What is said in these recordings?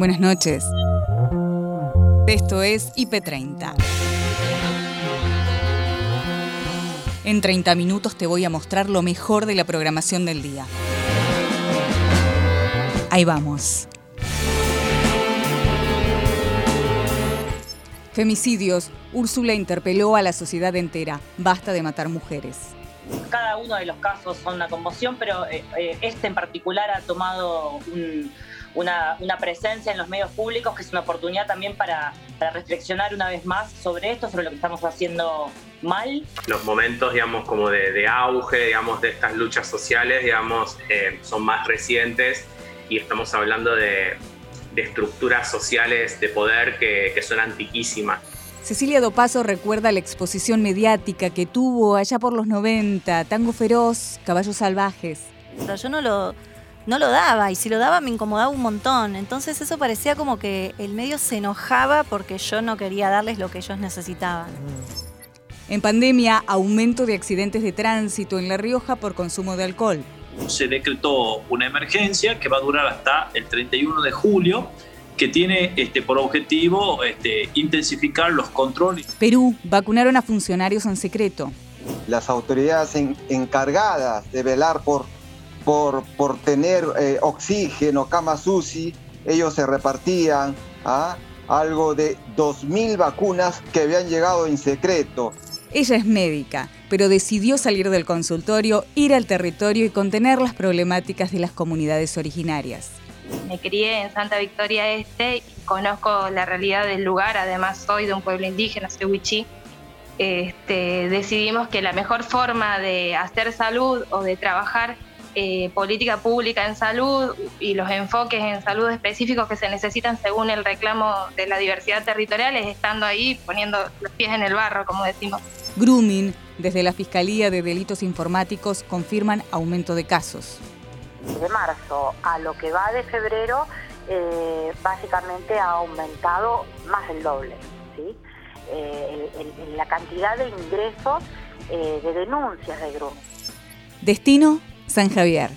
Buenas noches. Esto es IP30. En 30 minutos te voy a mostrar lo mejor de la programación del día. Ahí vamos. Femicidios. Úrsula interpeló a la sociedad entera. Basta de matar mujeres. Cada uno de los casos son una conmoción, pero eh, eh, este en particular ha tomado una, presencia en los medios públicos que es una oportunidad también para, reflexionar una vez más sobre esto, sobre lo que estamos haciendo mal. Los momentos, digamos, como de, auge, digamos, de estas luchas sociales, digamos, eh, son más recientes y estamos hablando de, estructuras sociales de poder que, que son antiquísimas. Cecilia Dopaso recuerda la exposición mediática que tuvo allá por los 90, Tango Feroz, Caballos Salvajes. Yo no lo, no lo daba y si lo daba me incomodaba un montón. Entonces eso parecía como que el medio se enojaba porque yo no quería darles lo que ellos necesitaban. En pandemia, aumento de accidentes de tránsito en La Rioja por consumo de alcohol. Se decretó una emergencia que va a durar hasta el 31 de julio que tiene este, por objetivo este, intensificar los controles. Perú vacunaron a funcionarios en secreto. Las autoridades encargadas de velar por, por, por tener eh, oxígeno, camas UCI, ellos se repartían a algo de 2.000 vacunas que habían llegado en secreto. Ella es médica, pero decidió salir del consultorio, ir al territorio y contener las problemáticas de las comunidades originarias me crié en Santa Victoria Este y conozco la realidad del lugar, además soy de un pueblo indígena, soy Huichí. Este, decidimos que la mejor forma de hacer salud o de trabajar eh, política pública en salud y los enfoques en salud específicos que se necesitan según el reclamo de la diversidad territorial es estando ahí poniendo los pies en el barro, como decimos. Grooming, desde la Fiscalía de Delitos Informáticos confirman aumento de casos de marzo a lo que va de febrero, eh, básicamente ha aumentado más del doble, ¿sí? Eh, la cantidad de ingresos eh, de denuncias de grupos. Destino, San Javier.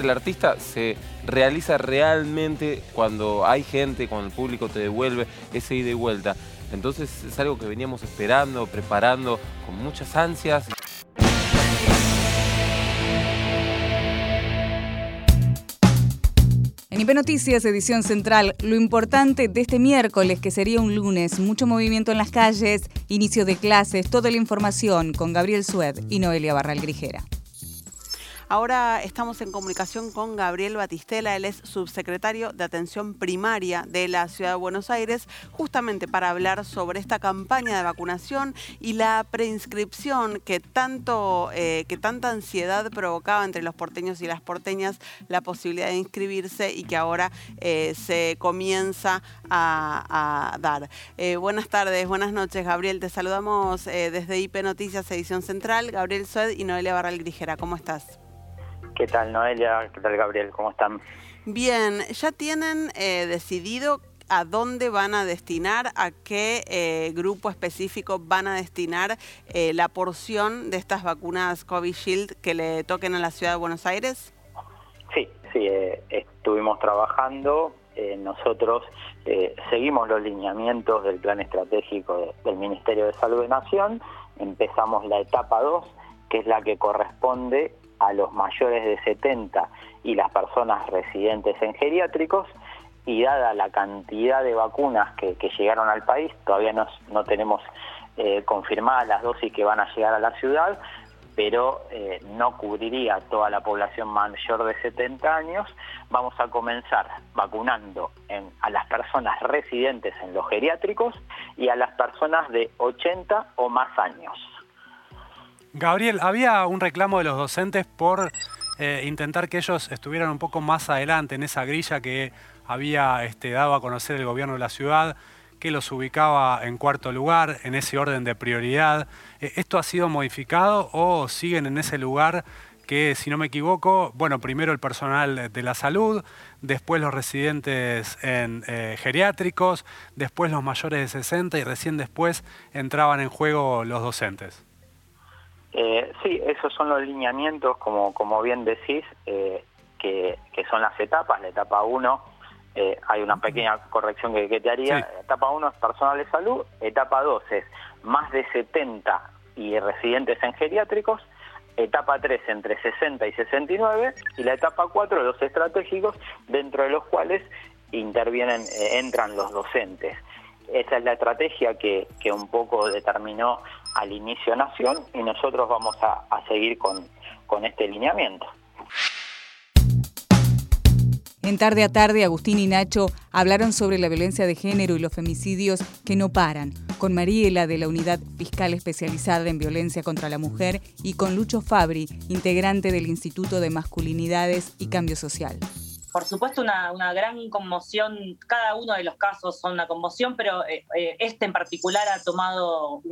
El artista se realiza realmente cuando hay gente, cuando el público te devuelve ese ida y vuelta. Entonces es algo que veníamos esperando, preparando con muchas ansias. En IP Noticias, edición central, lo importante de este miércoles, que sería un lunes, mucho movimiento en las calles, inicio de clases, toda la información con Gabriel Sued y Noelia Barral Grijera. Ahora estamos en comunicación con Gabriel Batistela, él es subsecretario de Atención Primaria de la Ciudad de Buenos Aires, justamente para hablar sobre esta campaña de vacunación y la preinscripción que, tanto, eh, que tanta ansiedad provocaba entre los porteños y las porteñas la posibilidad de inscribirse y que ahora eh, se comienza a, dar. Eh, buenas tardes, buenas noches, Gabriel. Te saludamos desde IP Noticias Edición Central, Gabriel Sued y Noelia Barral Grijera. ¿Cómo estás? ¿Qué tal Noelia? ¿Qué tal Gabriel? ¿Cómo están? Bien, ¿ya tienen eh, decidido a dónde van a destinar, a qué eh, grupo específico van a destinar eh, la porción de estas vacunas Covishield que le toquen a la ciudad de Buenos Aires? Sí, sí, estuvimos trabajando. nosotros seguimos los lineamientos del plan estratégico del Ministerio de Salud de Nación. Empezamos la etapa 2, que es la que corresponde a los mayores de 70 y las personas residentes en geriátricos y dada la cantidad de vacunas que, llegaron al país, todavía no, no tenemos eh, confirmadas las dosis que van a llegar a la ciudad, pero eh, no cubriría toda la población mayor de 70 años, vamos a comenzar vacunando a las personas residentes en los geriátricos y a las personas de 80 o más años. Gabriel, había un reclamo de los docentes por eh, intentar que ellos estuvieran un poco más adelante en esa grilla que había este, dado a conocer el gobierno de la ciudad, que los ubicaba en cuarto lugar, en ese orden de prioridad. Eh, ¿Esto ha sido modificado o siguen en ese lugar que, si no me equivoco, bueno, primero el personal de la salud, después los residentes en eh, geriátricos, después los mayores de 60 y recién después entraban en juego los docentes? Eh, sí, esos son los lineamientos, como, como bien decís, eh, que, son las etapas. La etapa 1 eh, hay una pequeña corrección que, te haría. Etapa 1 es personal de salud, etapa 2 es más de 70 y residentes en geriátricos, etapa 3 entre 60 y 69 y la etapa 4 los estratégicos dentro de los cuales intervienen, entran los docentes. Esa es la estrategia que, que, un poco determinó al inicio Nación y nosotros vamos a, seguir con, con este lineamiento. En tarde a tarde, Agustín y Nacho hablaron sobre la violencia de género y los femicidios que no paran, con Mariela de la Unidad Fiscal Especializada en Violencia contra la Mujer y con Lucho Fabri, integrante del Instituto de Masculinidades y Cambio Social por supuesto una, gran conmoción, cada uno de los casos son una conmoción, pero eh, eh, este en particular ha tomado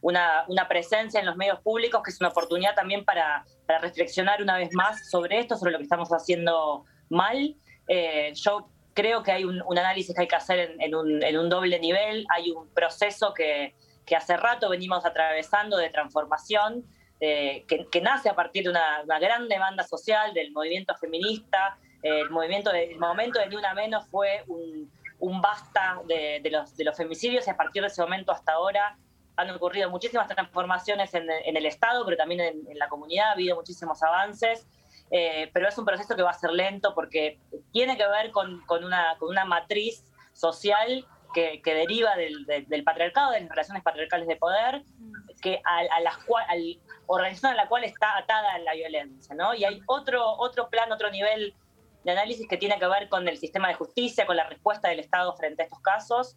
una, presencia en los medios públicos que es una oportunidad también para, reflexionar una vez más sobre esto, sobre lo que estamos haciendo mal. Eh, yo creo que hay un, análisis que hay que hacer en, un, doble nivel, hay un proceso que, hace rato venimos atravesando de transformación. que, nace a partir de una gran demanda social del movimiento feminista, el movimiento el momento de Ni Una Menos fue un, basta de, los, de los femicidios y a partir de ese momento hasta ahora han ocurrido muchísimas transformaciones en, el Estado, pero también en, la comunidad, ha habido muchísimos avances, eh, pero es un proceso que va a ser lento porque tiene que ver con, una, con una matriz social que, deriva del, patriarcado, de las relaciones patriarcales de poder, que a, las organización a la cual está atada la violencia, ¿no? Y hay otro, otro plan, otro nivel de análisis que tiene que ver con el sistema de justicia, con la respuesta del Estado frente a estos casos,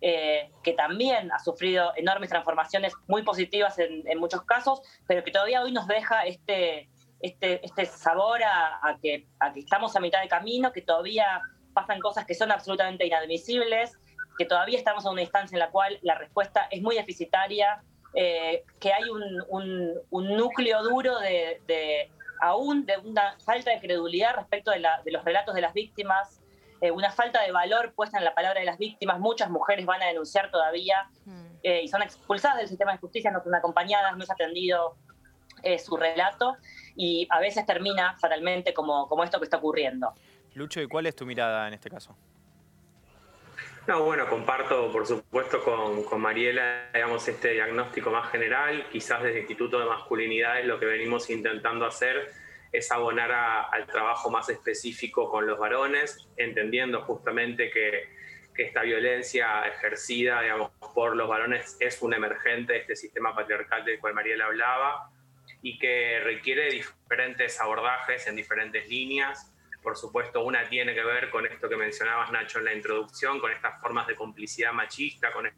eh, que también ha sufrido enormes transformaciones muy positivas en, muchos casos, pero que todavía hoy nos deja este, este, este sabor a, que, que estamos a mitad de camino, que todavía pasan cosas que son absolutamente inadmisibles, que todavía estamos en una instancia en la cual la respuesta es muy deficitaria, eh, que hay un, núcleo duro de aún de una falta de credulidad respecto de, los relatos de las víctimas, eh, una falta de valor puesta en la palabra de las víctimas. Muchas mujeres van a denunciar todavía mm. eh, y son expulsadas del sistema de justicia, no son acompañadas, no es atendido eh, su relato y a veces termina fatalmente como, como esto que está ocurriendo. Lucho, ¿y cuál es tu mirada en este caso? No, bueno, comparto por supuesto con, Mariela, digamos, este diagnóstico más general. Quizás desde el Instituto de Masculinidades lo que venimos intentando hacer es abonar al trabajo más específico con los varones, entendiendo justamente que, que, esta violencia ejercida, digamos, por los varones es un emergente de este sistema patriarcal del cual Mariela hablaba y que requiere diferentes abordajes en diferentes líneas por supuesto, una tiene que ver con esto que mencionabas, Nacho, en la introducción, con estas formas de complicidad machista, con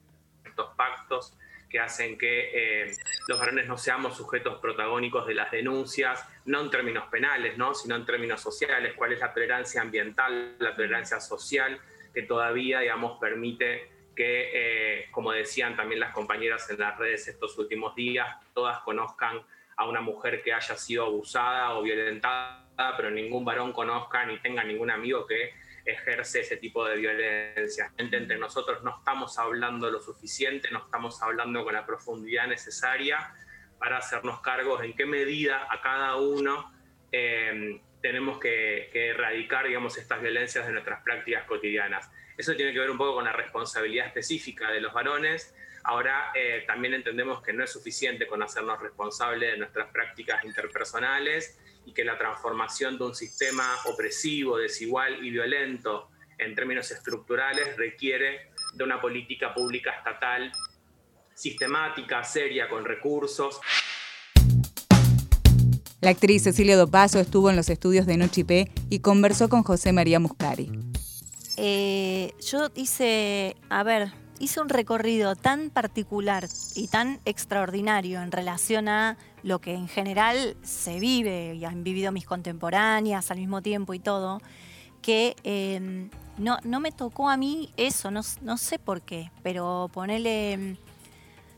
estos pactos que hacen que eh, los varones no seamos sujetos protagónicos de las denuncias, no en términos penales, ¿no? sino en términos sociales, cuál es la tolerancia ambiental, la tolerancia social, que todavía, digamos, permite que, eh, como decían también las compañeras en las redes estos últimos días, todas conozcan a una mujer que haya sido abusada o violentada pero ningún varón conozca ni tenga ningún amigo que ejerce ese tipo de violencia. Entre nosotros no estamos hablando lo suficiente, no estamos hablando con la profundidad necesaria para hacernos cargos en qué medida a cada uno eh, tenemos que, erradicar, digamos, estas violencias de nuestras prácticas cotidianas. Eso tiene que ver un poco con la responsabilidad específica de los varones. Ahora eh, también entendemos que no es suficiente con hacernos responsables de nuestras prácticas interpersonales y que la transformación de un sistema opresivo, desigual y violento en términos estructurales requiere de una política pública estatal sistemática, seria, con recursos. La actriz Cecilia Dopaso estuvo en los estudios de Nochipé y conversó con José María Muscari. Eh, yo hice, a ver, hice un recorrido tan particular y tan extraordinario en relación a lo que en general se vive y han vivido mis contemporáneas al mismo tiempo y todo, que em, no, no, me tocó a mí eso, no, no sé por qué, pero ponele, em,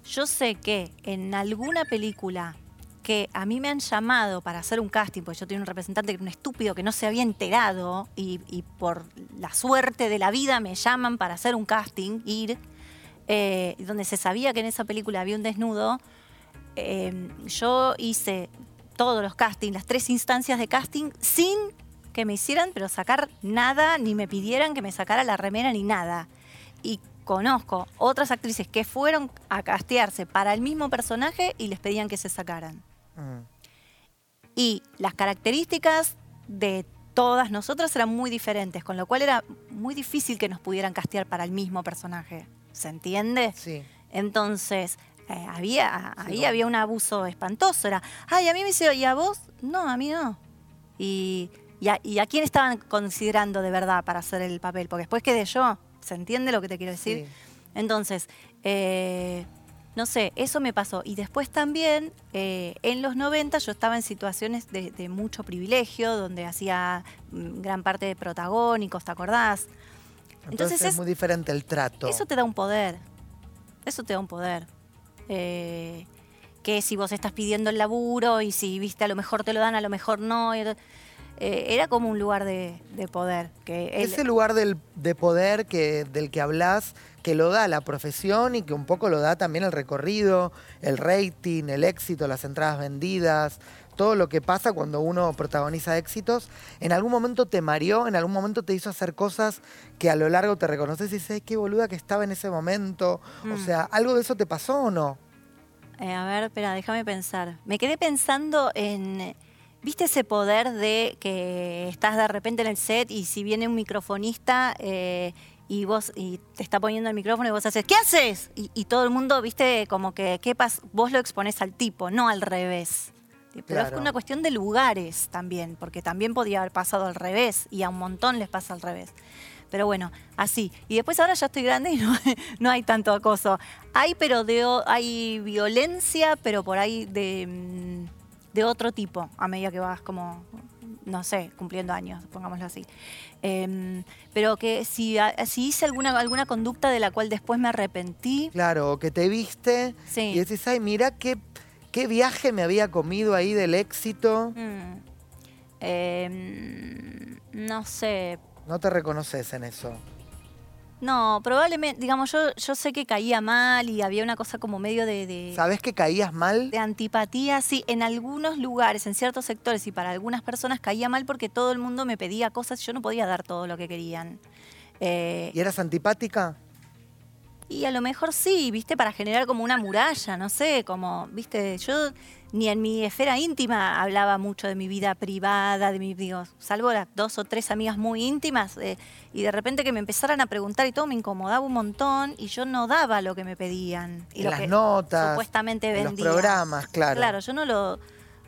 yo sé que en alguna película que a mí me han llamado para hacer un casting, porque yo tenía un representante que era un estúpido que no se había enterado y, por la suerte de la vida me llaman para hacer un casting, ir, eh, donde se sabía que en esa película había un desnudo, Em, yo hice todos los castings, las tres instancias de casting, sin que me hicieran, pero sacar nada, ni me pidieran que me sacara la remera ni nada. Y conozco otras actrices que fueron a castearse para el mismo personaje y les pedían que se sacaran. Mm. Y las características de todas nosotras eran muy diferentes, con lo cual era muy difícil que nos pudieran castear para el mismo personaje. ¿Se entiende? Sí. Entonces, eh, había, ahí había un abuso espantoso. Era, ay, a mí me hicieron, ¿y a vos? No, a mí no. Y, y, a, y a quién estaban considerando de verdad para hacer el papel? Porque después quedé yo. ¿Se entiende lo que te quiero decir? Entonces, eh, no sé, eso me pasó. Y después también, eh, en los 90 yo estaba en situaciones de, de mucho privilegio, donde hacía mm, gran parte de protagónicos, ¿te acordás? Entonces, es, muy diferente el trato. Eso te da un poder. Eso te da un poder. Eh, que si vos estás pidiendo el laburo y si viste a lo mejor te lo dan, a lo mejor no. eh, era como un lugar de, de poder. Que él- Ese lugar del- de poder que, del que hablas, que lo da la profesión y que un poco lo da también el recorrido, el rating, el éxito, las entradas vendidas, todo lo que pasa cuando uno protagoniza éxitos, ¿en algún momento te mareó? ¿En algún momento te hizo hacer cosas que a lo largo te reconoces y dices, "Ay, qué boluda que estaba en ese momento? O Mm. sea, ¿algo de eso te pasó o no? Eh, a ver, espera, déjame pensar. Me quedé pensando en. ¿Viste ese poder de que estás de repente en el set y si viene un microfonista eh, y vos y te está poniendo el micrófono y vos haces, ¿qué haces? Y, y todo el mundo, viste, como que, ¿qué pas vos lo exponés al tipo, no al revés. Pero es Claro. una cuestión de lugares también, porque también podía haber pasado al revés y a un montón les pasa al revés. Pero bueno, así. Y después ahora ya estoy grande y no, no hay tanto acoso. Hay, pero de, hay violencia, pero por ahí de, mm, de otro tipo, a medida que vas como, no sé, cumpliendo años, pongámoslo así. Em, pero que si, si hice alguna, alguna conducta de la cual después me arrepentí, Claro, que te viste Sí. y decís, ay, mira qué, qué viaje me había comido ahí del éxito. mm, em, no sé, No te reconoces en eso. No, probablemente, digamos, yo, yo sé que caía mal y había una cosa como medio de, de, ¿Sabés que caías mal? de antipatía, sí, en algunos lugares, en ciertos sectores y para algunas personas caía mal porque todo el mundo me pedía cosas y yo no podía dar todo lo que querían. Eh, ¿Y eras antipática? Y a lo mejor sí, viste, para generar como una muralla, no sé, como, viste, yo ni en mi esfera íntima hablaba mucho de mi vida privada, de mi, digo, salvo las dos o tres amigas muy íntimas, eh, y de repente que me empezaran a preguntar y todo me incomodaba un montón y yo no daba lo que me pedían. Y En lo las que notas, supuestamente en los vendía. programas, claro. Claro, yo no lo,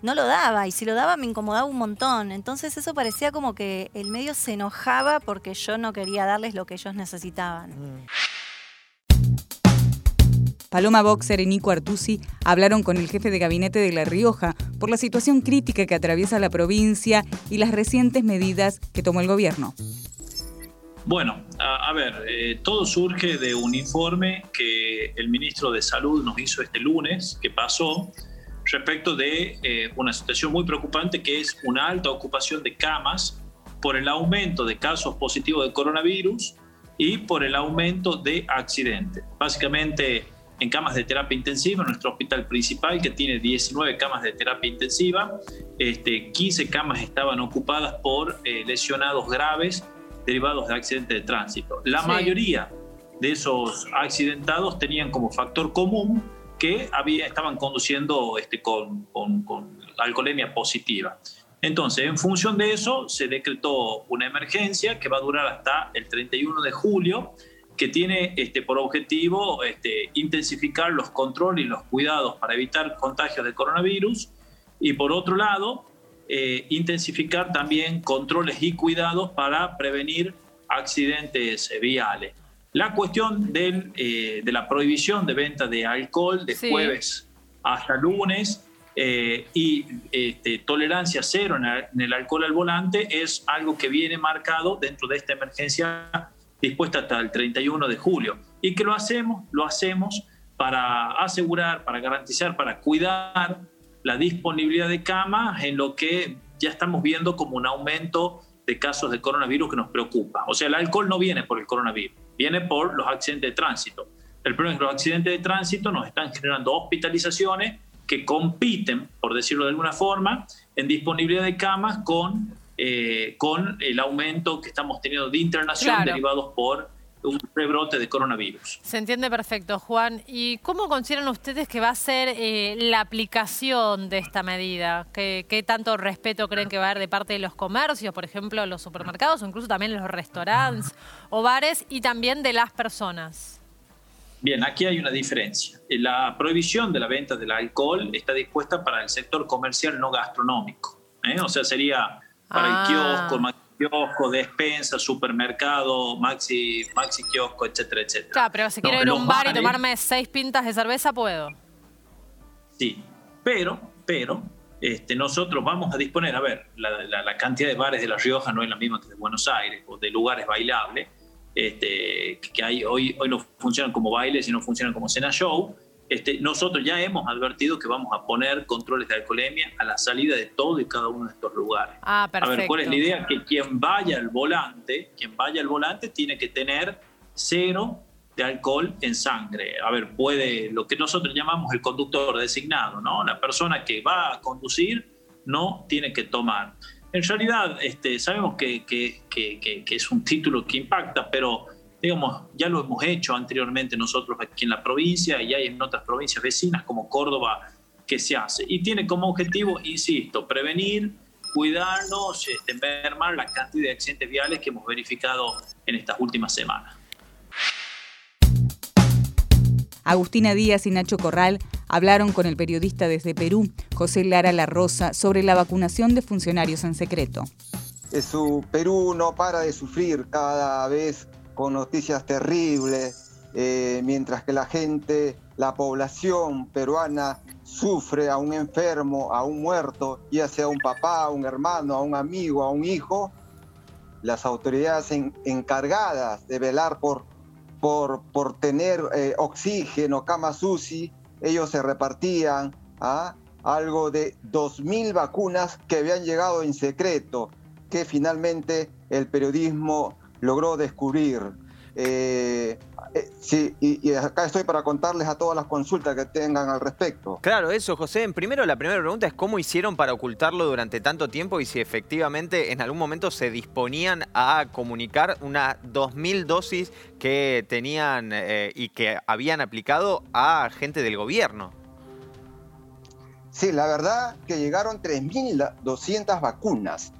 no lo daba y si lo daba me incomodaba un montón. Entonces eso parecía como que el medio se enojaba porque yo no quería darles lo que ellos necesitaban. Mm. Paloma Boxer y Nico Artusi hablaron con el jefe de gabinete de La Rioja por la situación crítica que atraviesa la provincia y las recientes medidas que tomó el gobierno. Bueno, a, ver, eh, todo surge de un informe que el ministro de Salud nos hizo este lunes, que pasó, respecto de eh, una situación muy preocupante que es una alta ocupación de camas por el aumento de casos positivos de coronavirus y por el aumento de accidentes. Básicamente, en camas de terapia intensiva, nuestro hospital principal, que tiene 19 camas de terapia intensiva, este, 15 camas estaban ocupadas por eh, lesionados graves derivados de accidentes de tránsito. La Sí. mayoría de esos accidentados tenían como factor común que había, estaban conduciendo este, con, con- con alcoholemia positiva. Entonces, en función de eso, se decretó una emergencia que va a durar hasta el 31 de julio, que tiene este, por objetivo este, intensificar los controles y los cuidados para evitar contagios de coronavirus y por otro lado, eh, intensificar también controles y cuidados para prevenir accidentes eh, viales. La cuestión del, eh, de la prohibición de venta de alcohol de Sí. jueves hasta lunes eh, y este, tolerancia cero en el, en el alcohol al volante es algo que viene marcado dentro de esta emergencia dispuesta hasta el 31 de julio. Y que lo hacemos, lo hacemos para asegurar, para garantizar, para cuidar la disponibilidad de camas en lo que ya estamos viendo como un aumento de casos de coronavirus que nos preocupa. O sea, el alcohol no viene por el coronavirus, viene por los accidentes de tránsito. El problema es que los accidentes de tránsito nos están generando hospitalizaciones que compiten, por decirlo de alguna forma, en disponibilidad de camas con eh, con el aumento que estamos teniendo de internación Claro. derivados por un rebrote de coronavirus. Se entiende perfecto, Juan. ¿Y cómo consideran ustedes que va a ser eh, la aplicación de esta medida? ¿Qué, qué tanto respeto creen que va a haber de parte de los comercios, por ejemplo, los supermercados o incluso también los restaurantes o bares y también de las personas? Bien, aquí hay una diferencia. La prohibición de la venta del alcohol está dispuesta para el sector comercial no gastronómico. ¿eh? O sea, sería para Ah. el kiosco, maxi kiosco, despensa, supermercado, maxi, maxi kiosco, etcétera, etcétera. Claro, pero si No, quiero ir a un bar y tomarme seis pintas de cerveza, puedo. Sí, pero, pero, este, nosotros vamos a disponer, a ver, la, la- la cantidad de bares de La Rioja no es la misma que de Buenos Aires, o de lugares bailables, este, que hay hoy, hoy no funcionan como bailes y no funcionan como cena show. Este, nosotros ya hemos advertido que vamos a poner controles de alcoholemia a la salida de todo y cada uno de estos lugares. Ah, A perfecto. ver, ¿cuál es la idea? Que quien vaya al volante, quien vaya al volante tiene que tener cero de alcohol en sangre. A ver, puede, lo que nosotros llamamos el conductor designado, ¿no? La persona que va a conducir no tiene que tomar. En realidad, este, sabemos que- que- que- que es un título que impacta, pero digamos, ya lo hemos hecho anteriormente nosotros aquí en la provincia y hay en otras provincias vecinas como Córdoba que se hace. Y tiene como objetivo, insisto, prevenir, cuidarnos, este, mermar la cantidad de accidentes viales que hemos verificado en estas últimas semanas. Agustina Díaz y Nacho Corral hablaron con el periodista desde Perú, José Lara La Rosa, sobre la vacunación de funcionarios en secreto. Su Perú no para de sufrir cada vez con noticias terribles, eh, mientras que la gente, la población peruana sufre a un enfermo, a un muerto, ya sea un papá, a un hermano, a un amigo, a un hijo, las autoridades en- encargadas de velar por, por, por tener eh, oxígeno, camas UCI, ellos se repartían ¿ah? algo de 2.000 vacunas que habían llegado en secreto, que finalmente el periodismo logró descubrir. Eh, eh, sí, y, y acá estoy para contarles a todas las consultas que tengan al respecto. Claro, eso, José. En primero, la primera pregunta es cómo hicieron para ocultarlo durante tanto tiempo y si efectivamente en algún momento se disponían a comunicar unas 2.000 dosis que tenían eh, y que habían aplicado a gente del gobierno. Sí, la verdad que llegaron 3.200 vacunas.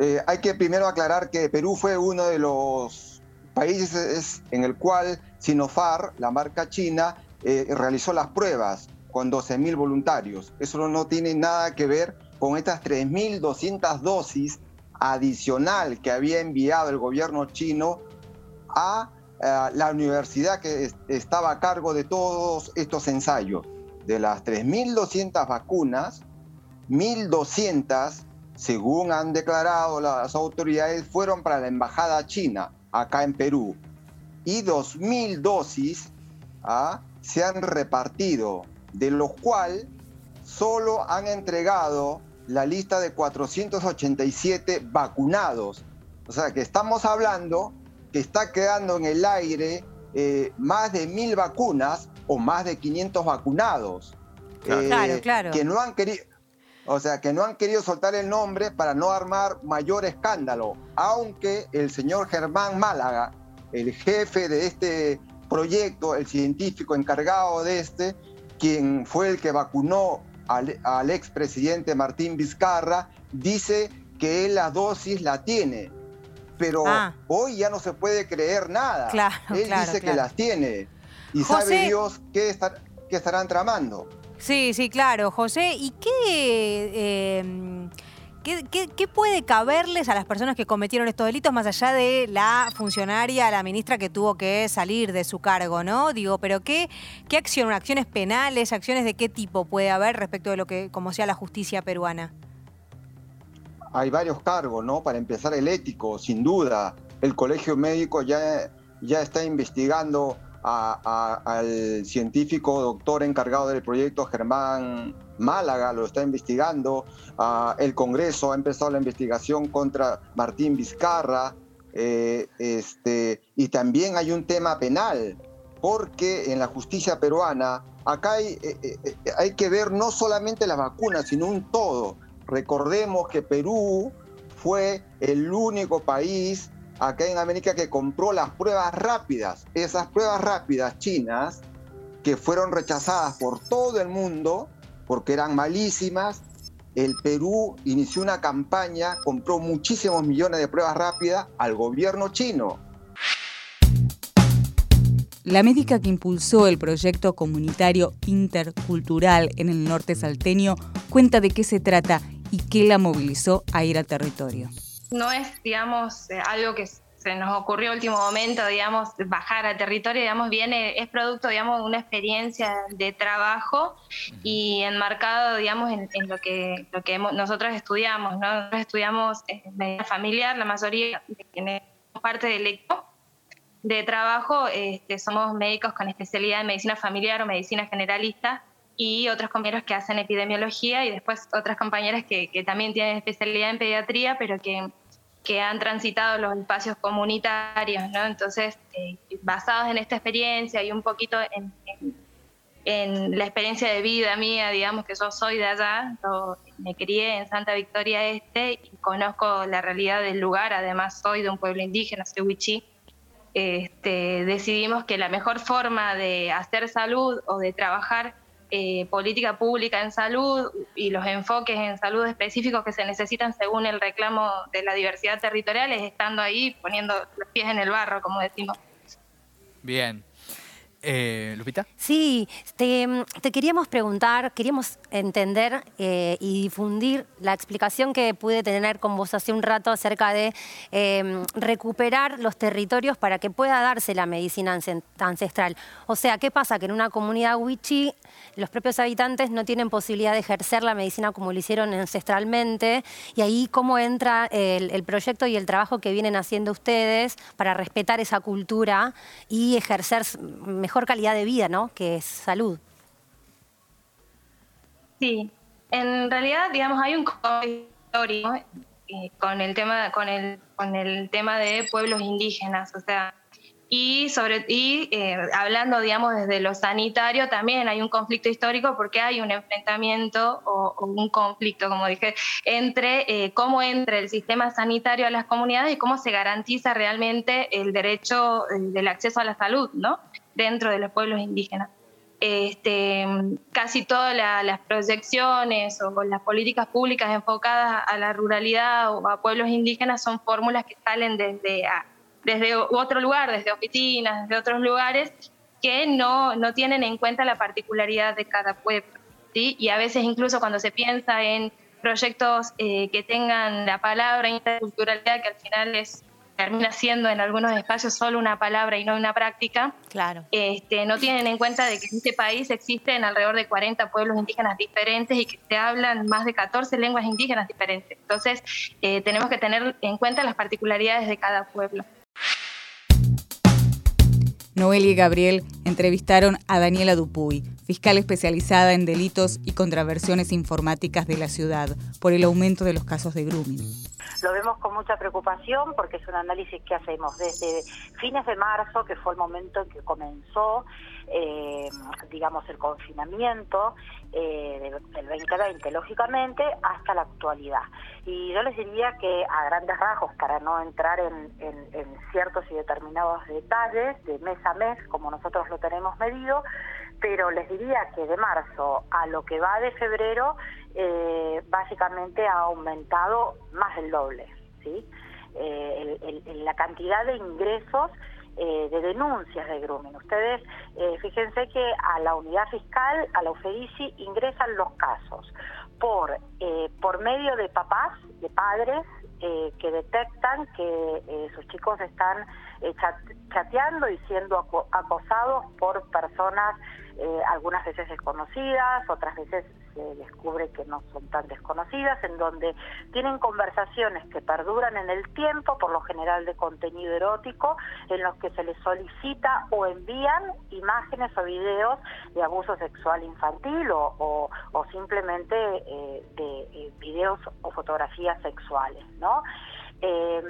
Eh, hay que primero aclarar que Perú fue uno de los países en el cual Sinofar, la marca china, eh, realizó las pruebas con 12.000 voluntarios. Eso no, tiene nada que ver con estas 3.200 dosis adicional que había enviado el gobierno chino a eh, la universidad que es- estaba a cargo de todos estos ensayos. De las 3.200 vacunas, 1.200, según han declarado las autoridades, fueron para la embajada china acá en Perú. Y 2.000 dosis ¿ah? se han repartido, de los cuales solo han entregado la lista de 487 vacunados. O sea que estamos hablando que está quedando en el aire eh, más de mil vacunas o más de 500 vacunados. Claro. Claro, claro. Que no han querido... O sea, que no han querido soltar el nombre para no armar mayor escándalo, aunque el señor Germán Málaga, el jefe de este proyecto, el científico encargado de este, quien fue el que vacunó al, al expresidente Martín Vizcarra, dice que él la dosis la tiene. Pero Ah. hoy ya no se puede creer nada. Claro, él claro, dice que las tiene. Y José- sabe Dios qué, estar- qué estarán tramando. Sí, sí, claro, José. ¿Y qué, eh, qué- qué puede caberles a las personas que cometieron estos delitos más allá de la funcionaria, la ministra que tuvo que salir de su cargo, ¿no? Digo, pero ¿qué, qué acción, acciones penales, acciones de qué tipo puede haber respecto de lo que, como sea la justicia peruana? hay varios cargos, ¿no? Para empezar, el ético, sin duda. El colegio médico ya, ya está investigando al científico doctor encargado del proyecto, Germán Málaga, lo está investigando. Ah, el Congreso ha empezado la investigación contra Martín Vizcarra. eh, este, y también hay un tema penal, porque en la justicia peruana, acá hay, eh, eh, hay que ver no solamente las vacunas, sino un todo. Recordemos que Perú fue el único país acá en América que compró las pruebas rápidas. Esas pruebas rápidas chinas que fueron rechazadas por todo el mundo porque eran malísimas. El Perú inició una campaña, compró muchísimos millones de pruebas rápidas al gobierno chino. La médica que impulsó el proyecto comunitario intercultural en el norte salteño cuenta de qué se trata y qué la movilizó a ir a territorio. No es, digamos, eh, algo que se nos ocurrió en último momento, digamos, bajar a territorio, digamos, viene, es producto, digamos, de una experiencia de trabajo y enmarcado, digamos, en, lo que, lo que nosotros estudiamos, ¿no? Nosotros estudiamos eh, medicina familiar, la mayoría tiene parte del equipo de trabajo este, somos médicos con especialidad en medicina familiar o medicina generalista y otros compañeros que hacen epidemiología y después otras compañeras que, también tienen especialidad en pediatría, pero que, que han transitado los espacios comunitarios. Entonces, eh, basados en esta experiencia y un poquito en, la experiencia de vida mía, digamos que yo soy de allá, me crié en Santa Victoria Este y conozco la realidad del lugar, además soy de un pueblo indígena, soy Huichí, este, decidimos que la mejor forma de hacer salud o de trabajar eh, política pública en salud y los enfoques en salud específicos que se necesitan según el reclamo de la diversidad territorial es estando ahí poniendo los pies en el barro, como decimos. Bien. Eh, Lupita. Sí, te, queríamos preguntar, queríamos entender eh, y difundir la explicación que pude tener con vos hace un rato acerca de em, recuperar los territorios para que pueda darse la medicina ancestral. O sea, ¿qué pasa? Que en una comunidad wichí los propios habitantes no tienen posibilidad de ejercer la medicina como lo hicieron ancestralmente y ahí cómo entra el proyecto y el trabajo que vienen haciendo ustedes para respetar esa cultura y ejercer mejor mejor calidad de vida, ¿no? Que es salud. Sí, en realidad, digamos, hay un histórico eh, con el tema con el con el tema de pueblos indígenas, o sea, y sobre y eh, hablando digamos desde lo sanitario también hay un conflicto histórico porque hay un enfrentamiento o, un conflicto como dije entre eh, cómo entra el sistema sanitario a las comunidades y cómo se garantiza realmente el derecho del acceso a la salud no dentro de los pueblos indígenas. Este, casi todas las proyecciones o las políticas públicas enfocadas a la ruralidad o a pueblos indígenas son fórmulas que salen desde, desde otro lugar, desde oficinas, desde otros lugares, que no, no tienen en cuenta la particularidad de cada pueblo. ¿sí? Y a veces incluso cuando se piensa en proyectos eh, que tengan la palabra interculturalidad, que al final es termina siendo en algunos espacios solo una palabra y no una práctica, claro. este, no tienen en cuenta de que en este país existen alrededor de 40 pueblos indígenas diferentes y que se hablan más de 14 lenguas indígenas diferentes. Entonces, eh, tenemos que tener en cuenta las particularidades de cada pueblo. Noel y Gabriel entrevistaron a Daniela Dupuy, fiscal especializada en delitos y contraversiones informáticas de la ciudad, por el aumento de los casos de grooming. Lo vemos con mucha preocupación porque es un análisis que hacemos desde fines de marzo, que fue el momento en que comenzó, eh, digamos, el confinamiento eh, del 2020, lógicamente, hasta la actualidad. Y yo les diría que a grandes rasgos, para no entrar en, en ciertos y determinados detalles, de mes a mes, como nosotros lo tenemos medido, pero les diría que de marzo a lo que va de febrero, eh, básicamente ha aumentado más del doble, ¿sí? Eh, la cantidad de ingresos eh, de denuncias de grooming. Ustedes fíjense que a la unidad fiscal, a la UFEICI, ingresan los casos por, por medio de papás, de padres, que detectan que sus chicos están chateando y siendo acosados por personas algunas veces desconocidas, otras veces se descubre que no son tan desconocidas, en donde tienen conversaciones que perduran en el tiempo, por lo general de contenido erótico, en los que se les solicita o envían imágenes o videos de abuso sexual infantil o, o, simplemente eh, de eh, videos o fotografías sexuales, ¿no? Eh,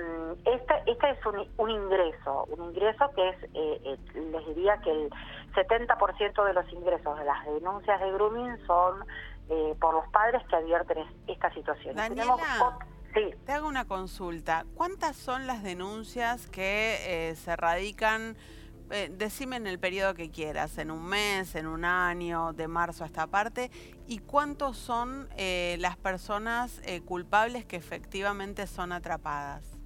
este, este es un, un, ingreso, un ingreso que es, eh, les diría que el 70% de los ingresos de las denuncias de grooming son eh, por los padres que advierten esta situación. Daniela, Sí. Te hago una consulta. ¿Cuántas son las denuncias que eh, se radican, eh, decime en el periodo que quieras, en un mes, en un año, de marzo a esta parte? ¿Y cuántos son eh, las personas culpables que efectivamente son atrapadas?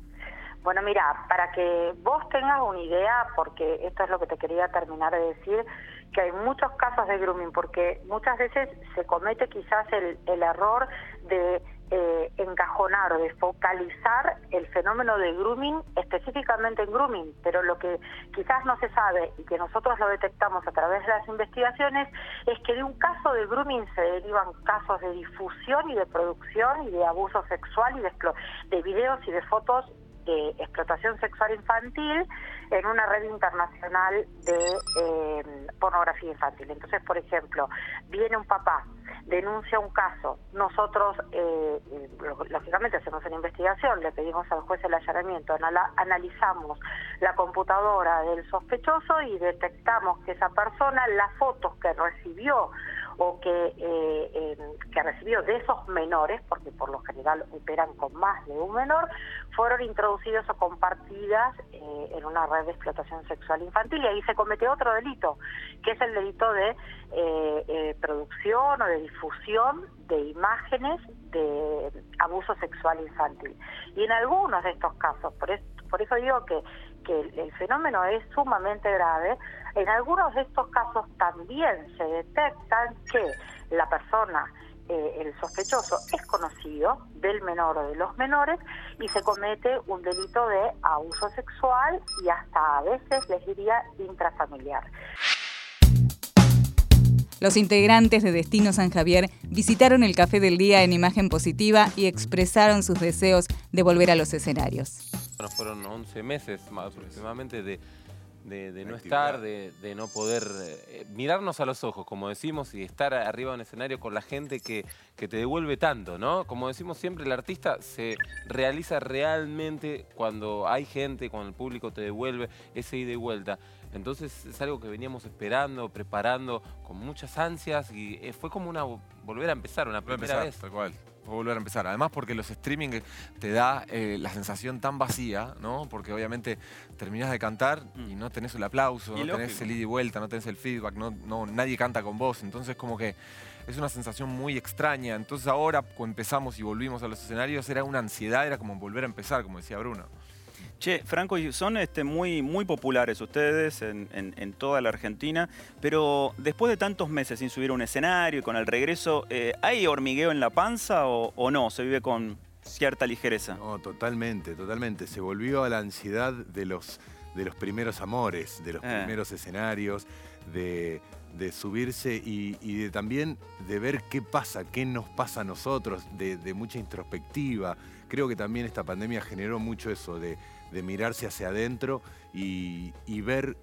Bueno, mira, para que vos tengas una idea, porque esto es lo que te quería terminar de decir, que hay muchos casos de grooming, porque muchas veces se comete quizás el, el error de eh, encajonar o de focalizar el fenómeno de grooming específicamente en grooming, pero lo que quizás no se sabe y que nosotros lo detectamos a través de las investigaciones es que de un caso de grooming se derivan casos de difusión y de producción y de abuso sexual y de, de videos y de fotos de explotación sexual infantil en una red internacional de eh, pornografía infantil. Entonces, por ejemplo, viene un papá, denuncia un caso, nosotros, eh, lógicamente, hacemos una investigación, le pedimos al juez el allanamiento, analizamos la computadora del sospechoso y detectamos que esa persona, las fotos que recibió o que, eh, que recibió de esos menores, porque por lo general operan con más de un menor, fueron introducidos o compartidas eh, en una red de explotación sexual infantil y ahí se comete otro delito, que es el delito de eh, producción o de difusión de imágenes de abuso sexual infantil. Y en algunos de estos casos, por, por eso digo que, que el fenómeno es sumamente grave, en algunos de estos casos también se detectan que la persona, eh, el sospechoso, es conocido del menor o de los menores y se comete un delito de abuso sexual y hasta a veces les diría intrafamiliar. Los integrantes de Destino San Javier visitaron el Café del Día en imagen positiva y expresaron sus deseos de volver a los escenarios. Bueno, fueron 11 meses aproximadamente de de, no estar, de, no poder eh, mirarnos a los ojos, como decimos, y estar arriba en escenario con la gente que, que, te devuelve tanto, ¿no? Como decimos siempre, el artista se realiza realmente cuando hay gente, cuando el público te devuelve ese ida y vuelta. Entonces es algo que veníamos esperando, preparando con muchas ansias y eh, fue como una volver a empezar, una primera vez. Tal cual volver a empezar. Además porque los streaming te da eh, la sensación tan vacía, ¿no? Porque obviamente terminas de cantar y mm. no tenés el aplauso, no tenés el ida y vuelta, no tenés el feedback, no, no, nadie canta con vos. Entonces como que es una sensación muy extraña. Entonces ahora cuando empezamos y volvimos a los escenarios era una ansiedad, era como volver a empezar, como decía Bruno. Che, Franco, son este, muy, muy populares ustedes en, toda la Argentina, pero después de tantos meses sin subir a un escenario y con el regreso, eh, ¿hay hormigueo en la panza o, no? ¿Se vive con cierta ligereza? No, totalmente, totalmente. Se volvió a la ansiedad de los, de los primeros amores, de los eh. primeros escenarios, de, subirse y, de también de ver qué pasa, qué nos pasa a nosotros, de, de mucha introspectiva. Creo que también esta pandemia generó mucho eso, de de mirarse hacia adentro y, ver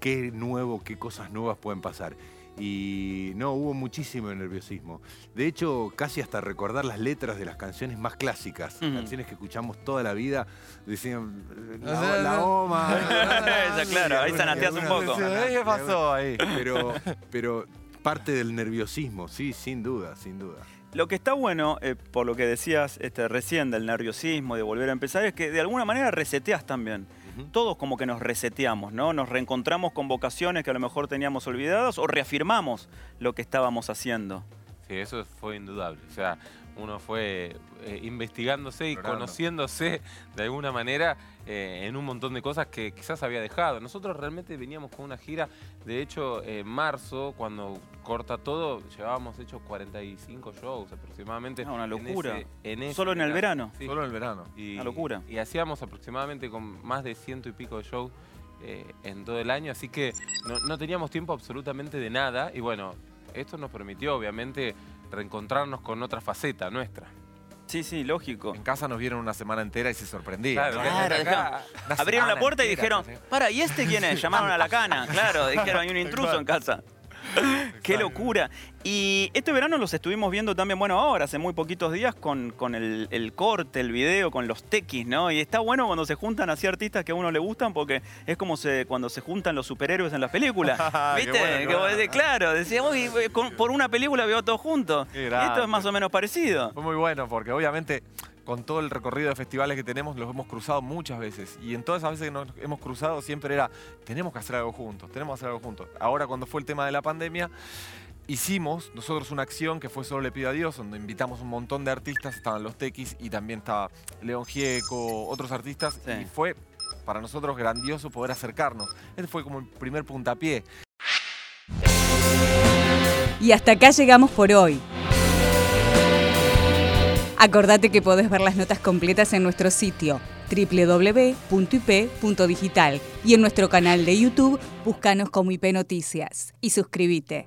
qué nuevo, qué cosas nuevas pueden pasar. Y no, hubo muchísimo nerviosismo. De hecho, casi hasta recordar las letras de las canciones más clásicas, canciones que escuchamos toda la vida, decían la, la oma. claro, ahí sanateas un poco. ¿Qué pasó ahí? Pero, pero parte del nerviosismo, sí, sin duda, sin duda. Lo que está bueno, eh, por lo que decías este, recién del nerviosismo, de volver a empezar, es que de alguna manera reseteas también. Todos como que nos reseteamos, ¿no? Nos reencontramos con vocaciones que a lo mejor teníamos olvidadas o reafirmamos lo que estábamos haciendo. Sí, eso fue indudable. O sea, uno fue eh, investigándose y conociéndose de alguna manera eh, en un montón de cosas que quizás había dejado. Nosotros realmente veníamos con una gira, de hecho, en marzo, cuando corta todo, llevábamos hechos 45 shows aproximadamente. Ah, una locura. En Solo en el verano. Solo en el verano. Y, una locura. Y hacíamos aproximadamente con más de ciento y pico de shows eh, en todo el año, así que no, no teníamos tiempo absolutamente de nada y bueno, esto nos permitió obviamente reencontrarnos con otra faceta nuestra. Sí, sí, lógico. En casa nos vieron una semana entera y se sorprendían. Claro, abrieron la puerta y dijeron, para, ¿y este quién es? Llamaron a la cana, claro, dijeron, hay un intruso en casa. Qué locura. Y este verano los estuvimos viendo también, bueno, ahora, hace muy poquitos días, con, con el, corte, el video, con los tequis, ¿no? Y está bueno cuando se juntan así artistas que a uno le gustan, porque es como se, cuando se juntan los superhéroes en las películas. ¿Viste? claro, decíamos, por una película veo todo junto. Y esto es más o menos parecido. Fue muy bueno, porque obviamente con todo el recorrido de festivales que tenemos, los hemos cruzado muchas veces. Y en todas esas veces que nos hemos cruzado siempre era, tenemos que hacer algo juntos, tenemos que hacer algo juntos. Ahora cuando fue el tema de la pandemia, hicimos nosotros una acción que fue Solo le pido a Dios, donde invitamos un montón de artistas, estaban los Tequis y también estaba León Gieco, otros artistas, y fue para nosotros grandioso poder acercarnos. Este fue como el primer puntapié. Y hasta acá llegamos por hoy. Acordate que podés ver las notas completas en nuestro sitio www.ip.digital y en nuestro canal de YouTube, búscanos como IP Noticias y suscríbete.